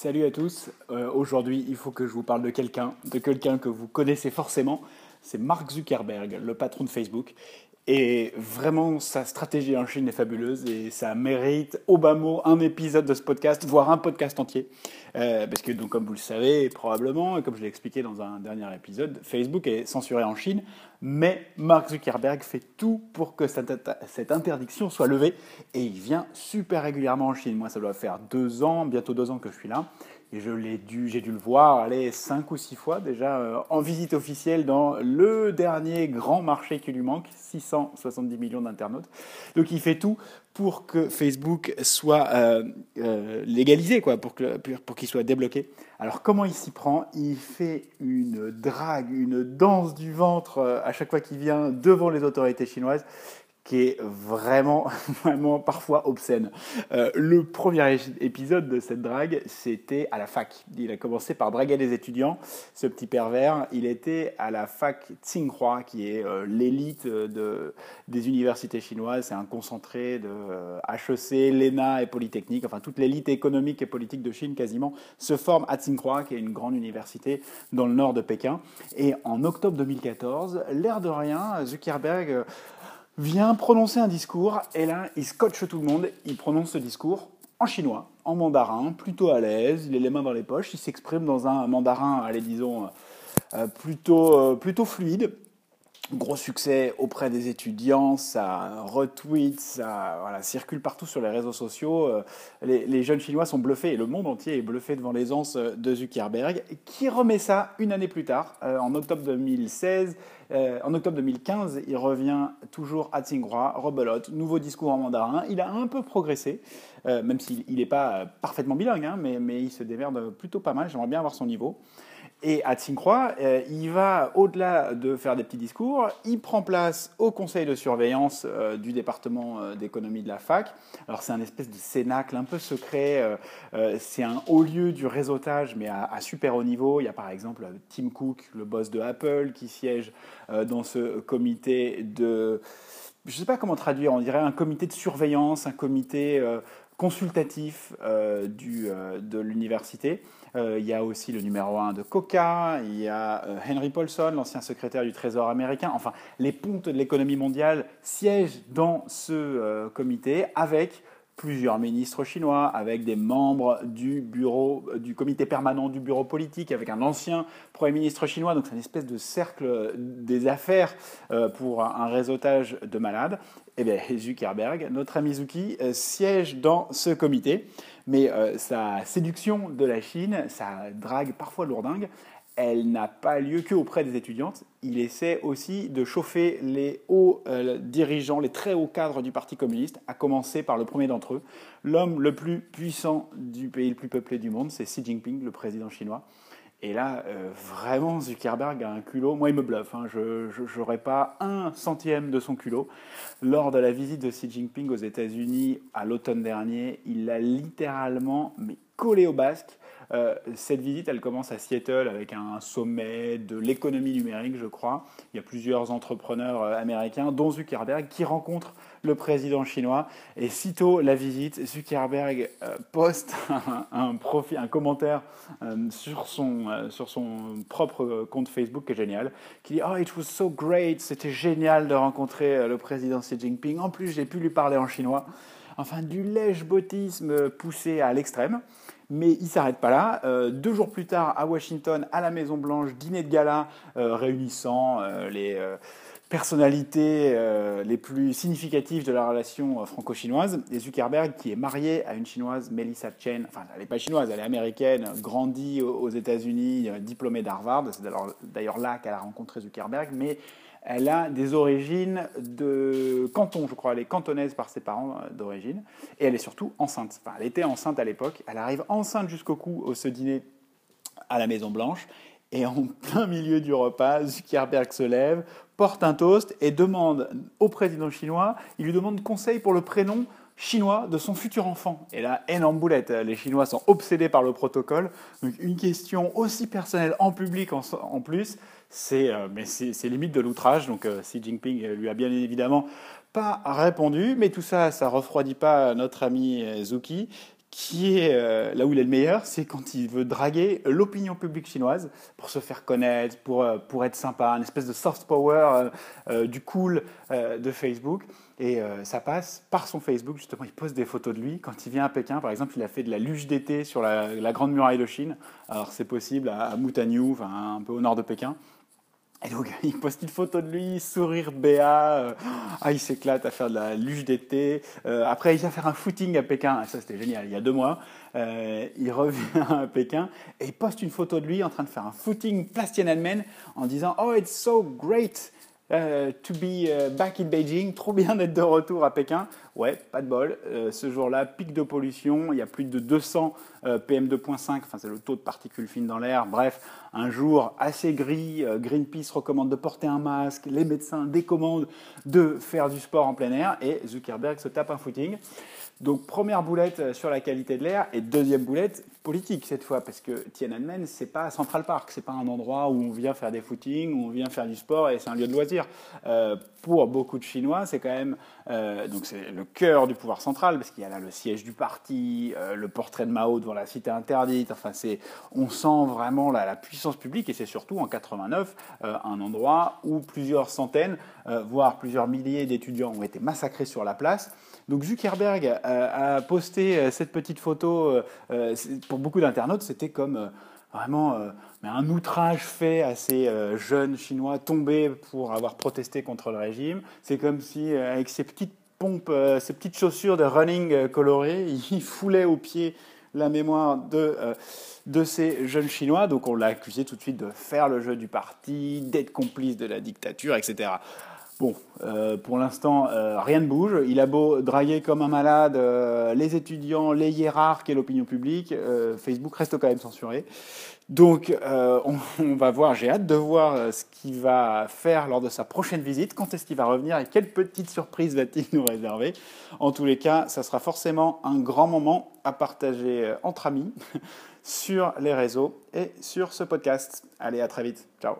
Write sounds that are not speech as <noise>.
Salut à tous. Euh, aujourd'hui, il faut que je vous parle de quelqu'un, de quelqu'un que vous connaissez forcément. C'est Mark Zuckerberg, le patron de Facebook. Et vraiment, sa stratégie en Chine est fabuleuse et ça mérite au bas mot un épisode de ce podcast, voire un podcast entier. Euh, parce que, donc, comme vous le savez probablement, et comme je l'ai expliqué dans un dernier épisode, Facebook est censuré en Chine, mais Mark Zuckerberg fait tout pour que cette, interdiction soit levée et il vient super régulièrement en Chine. Moi, ça doit faire deux ans, bientôt deux ans que je suis là. Et je l'ai dû, j'ai dû le voir aller cinq ou six fois déjà euh, en visite officielle dans le dernier grand marché qui lui manque, 670 millions d'internautes. Donc il fait tout pour que Facebook soit euh, euh, légalisé, quoi, pour qu'il pour qu'il soit débloqué. Alors comment il s'y prend? Il fait une drague, une danse du ventre à chaque fois qu'il vient devant les autorités chinoises qui est vraiment, <laughs> vraiment parfois obscène. Euh, le premier épisode de cette drague, c'était à la fac. Il a commencé par draguer les étudiants, ce petit pervers. Il était à la fac Tsinghua, qui est euh, l'élite de, des universités chinoises. C'est un concentré de HEC, euh, l'ENA et Polytechnique. Enfin, toute l'élite économique et politique de Chine, quasiment, se forme à Tsinghua, qui est une grande université dans le nord de Pékin. Et en octobre 2014, l'air de rien, Zuckerberg vient prononcer un discours, et là, il scotche tout le monde, il prononce ce discours en chinois, en mandarin, plutôt à l'aise, il a les mains dans les poches, il s'exprime dans un mandarin, allez, disons, euh, plutôt, euh, plutôt fluide, gros succès auprès des étudiants, ça retweet, ça circule partout sur les réseaux sociaux. Euh, les, jeunes Chinois sont bluffés et le monde entier est bluffé devant l'aisance de Zuckerberg, qui remet ça une année plus tard, euh, en octobre 2016. Euh, en octobre 2015, il revient toujours à Tsinghua, rebelote, nouveau discours en mandarin. Il a un peu progressé, même s'il n'est pas parfaitement bilingue, hein, mais, mais il se démerde plutôt pas mal. J'aimerais bien avoir son niveau. Et Tsinghua, euh, il va, au-delà de faire des petits discours, il prend place au conseil de surveillance euh, du département euh, d'économie de la fac. Alors c'est un espèce de cénacle un peu secret, c'est un haut lieu du réseautage, mais à, super haut niveau. Il y a par exemple Tim Cook, le boss de Apple, qui siège dans ce comité de... Je ne sais pas comment traduire, on dirait un comité de surveillance, un comité consultatif du, de l'université. Euh, il y a aussi le numéro 1 de Coca, il y a euh, Henry Paulson, l'ancien secrétaire du Trésor américain. Enfin, les pontes de l'économie mondiale siègent dans ce euh, comité avec plusieurs ministres chinois, avec des membres du bureau, du comité permanent du bureau politique, avec un ancien premier ministre chinois. Donc c'est une espèce de cercle des affaires pour un réseautage de malades. Eh bien <laughs> Zuckerberg, notre ami Zuki, siège dans ce comité. Mais euh, sa séduction de la Chine, sa drague parfois lourdingue, elle n'a pas lieu qu'auprès des étudiantes. Il essaie aussi de chauffer les hauts euh, dirigeants, les très hauts cadres du Parti communiste, à commencer par le premier d'entre eux, l'homme le plus puissant du pays le plus peuplé du monde, c'est Xi Jinping, le président chinois. Et là, euh, vraiment, Zuckerberg a un culot. Moi, il me bluffe. Hein. Je n'aurais pas un centième de son culot. Lors de la visite de Xi Jinping aux États-Unis à l'automne dernier, il l'a littéralement mais collé au basque. Euh, cette visite, elle commence à Seattle avec un sommet de l'économie numérique, je crois. Il y a plusieurs entrepreneurs euh, américains, dont Zuckerberg, qui rencontrent le président chinois. Et sitôt la visite, Zuckerberg euh, poste <laughs> un, un commentaire sur, son, sur son propre compte Facebook, qui est génial, qui dit Oh, it was so great, c'était génial de rencontrer le président Xi Jinping. En plus, j'ai pu lui parler en chinois. Enfin, du lèche-bottisme poussé à l'extrême. Mais il ne s'arrête pas là. Euh, deux jours plus tard, à Washington, à la Maison-Blanche, dîner de gala euh, réunissant euh, les personnalités les plus significatives de la relation franco-chinoise. Et Zuckerberg, qui est marié à une chinoise, Melissa Chen, enfin, elle n'est pas chinoise, elle est américaine, grandie aux États-Unis, diplômée d'Harvard. C'est d'ailleurs là qu'elle a rencontré Zuckerberg. Mais elle a des origines de canton, je crois. Elle est cantonaise par ses parents euh, d'origine. Et elle est surtout enceinte. Enfin, elle était enceinte à l'époque. Elle arrive enceinte jusqu'au cou au ce dîner à la Maison Blanche. Et en plein milieu du repas, Zuckerberg se lève, porte un toast et demande au président chinois, il lui demande conseil pour le prénom chinois de son futur enfant. Et là, énorme boulette. Les Chinois sont obsédés par le protocole. Donc une question aussi personnelle en public en, plus, c'est euh, c'est limite de l'outrage. Donc euh, Xi Jinping lui a bien évidemment pas répondu. Mais tout ça, ça refroidit pas notre ami Zuki qui est euh, là où il est le meilleur, c'est quand il veut draguer l'opinion publique chinoise pour se faire connaître, pour, euh, pour être sympa, une espèce de soft power euh, du cool de Facebook. Et ça passe par son Facebook, justement, il poste des photos de lui. Quand il vient à Pékin, par exemple, il a fait de la luge d'été sur la, grande muraille de Chine. Alors c'est possible à, à enfin, un peu au nord de Pékin. Et donc, <laughs> il poste une photo de lui, sourire béat, euh, ah, il s'éclate à faire de la luge d'été. Euh, après, il va faire un footing à Pékin, ça c'était génial, il y a deux mois. Euh, il revient <laughs> à Pékin et il poste une photo de lui en train de faire un footing place Tiananmen en disant « Oh, it's so great Uh, to be uh, back in Beijing, trop bien d'être de retour à Pékin. Ouais, pas de bol. Euh, ce jour-là, pic de pollution, il y a plus de 200 PM2.5, enfin c'est le taux de particules fines dans l'air. Bref, un jour assez gris. Euh, Greenpeace recommande de porter un masque, les médecins décommandent de faire du sport en plein air et Zuckerberg se tape un footing. Donc première boulette euh, sur la qualité de l'air et deuxième boulette politique cette fois parce que Tiananmen c'est pas Central Park, c'est pas un endroit où on vient faire des footings, où on vient faire du sport et c'est un lieu de loisir. Euh, pour beaucoup de Chinois, c'est quand même euh, donc c'est le cœur du pouvoir central parce qu'il y a là le siège du parti, le portrait de Mao devant la cité interdite. Enfin c'est on sent vraiment la, la puissance publique et c'est surtout en 89 un endroit où plusieurs centaines voire plusieurs milliers d'étudiants ont été massacrés sur la place. Donc Zuckerberg a, posté euh, cette petite photo, euh, euh, pour beaucoup d'internautes, c'était comme vraiment un outrage fait à ces jeunes Chinois tombés pour avoir protesté contre le régime. C'est comme si, avec ces petites pompes, ces petites chaussures de running colorées, <laughs> il foulait au pied la mémoire de, de ces jeunes Chinois. Donc on l'a accusé tout de suite de faire le jeu du parti, d'être complice de la dictature, etc. Bon, euh, pour l'instant, euh, rien ne bouge. Il a beau draguer comme un malade euh, les étudiants, les hiérarques et l'opinion publique, Facebook reste quand même censuré. Donc, on, on, va voir, j'ai hâte de voir ce qu'il va faire lors de sa prochaine visite, quand est-ce qu'il va revenir et quelle petite surprise va-t-il nous réserver? En tous les cas, ça sera forcément un grand moment à partager entre amis <laughs> sur les réseaux et sur ce podcast. Allez, à très vite. Ciao.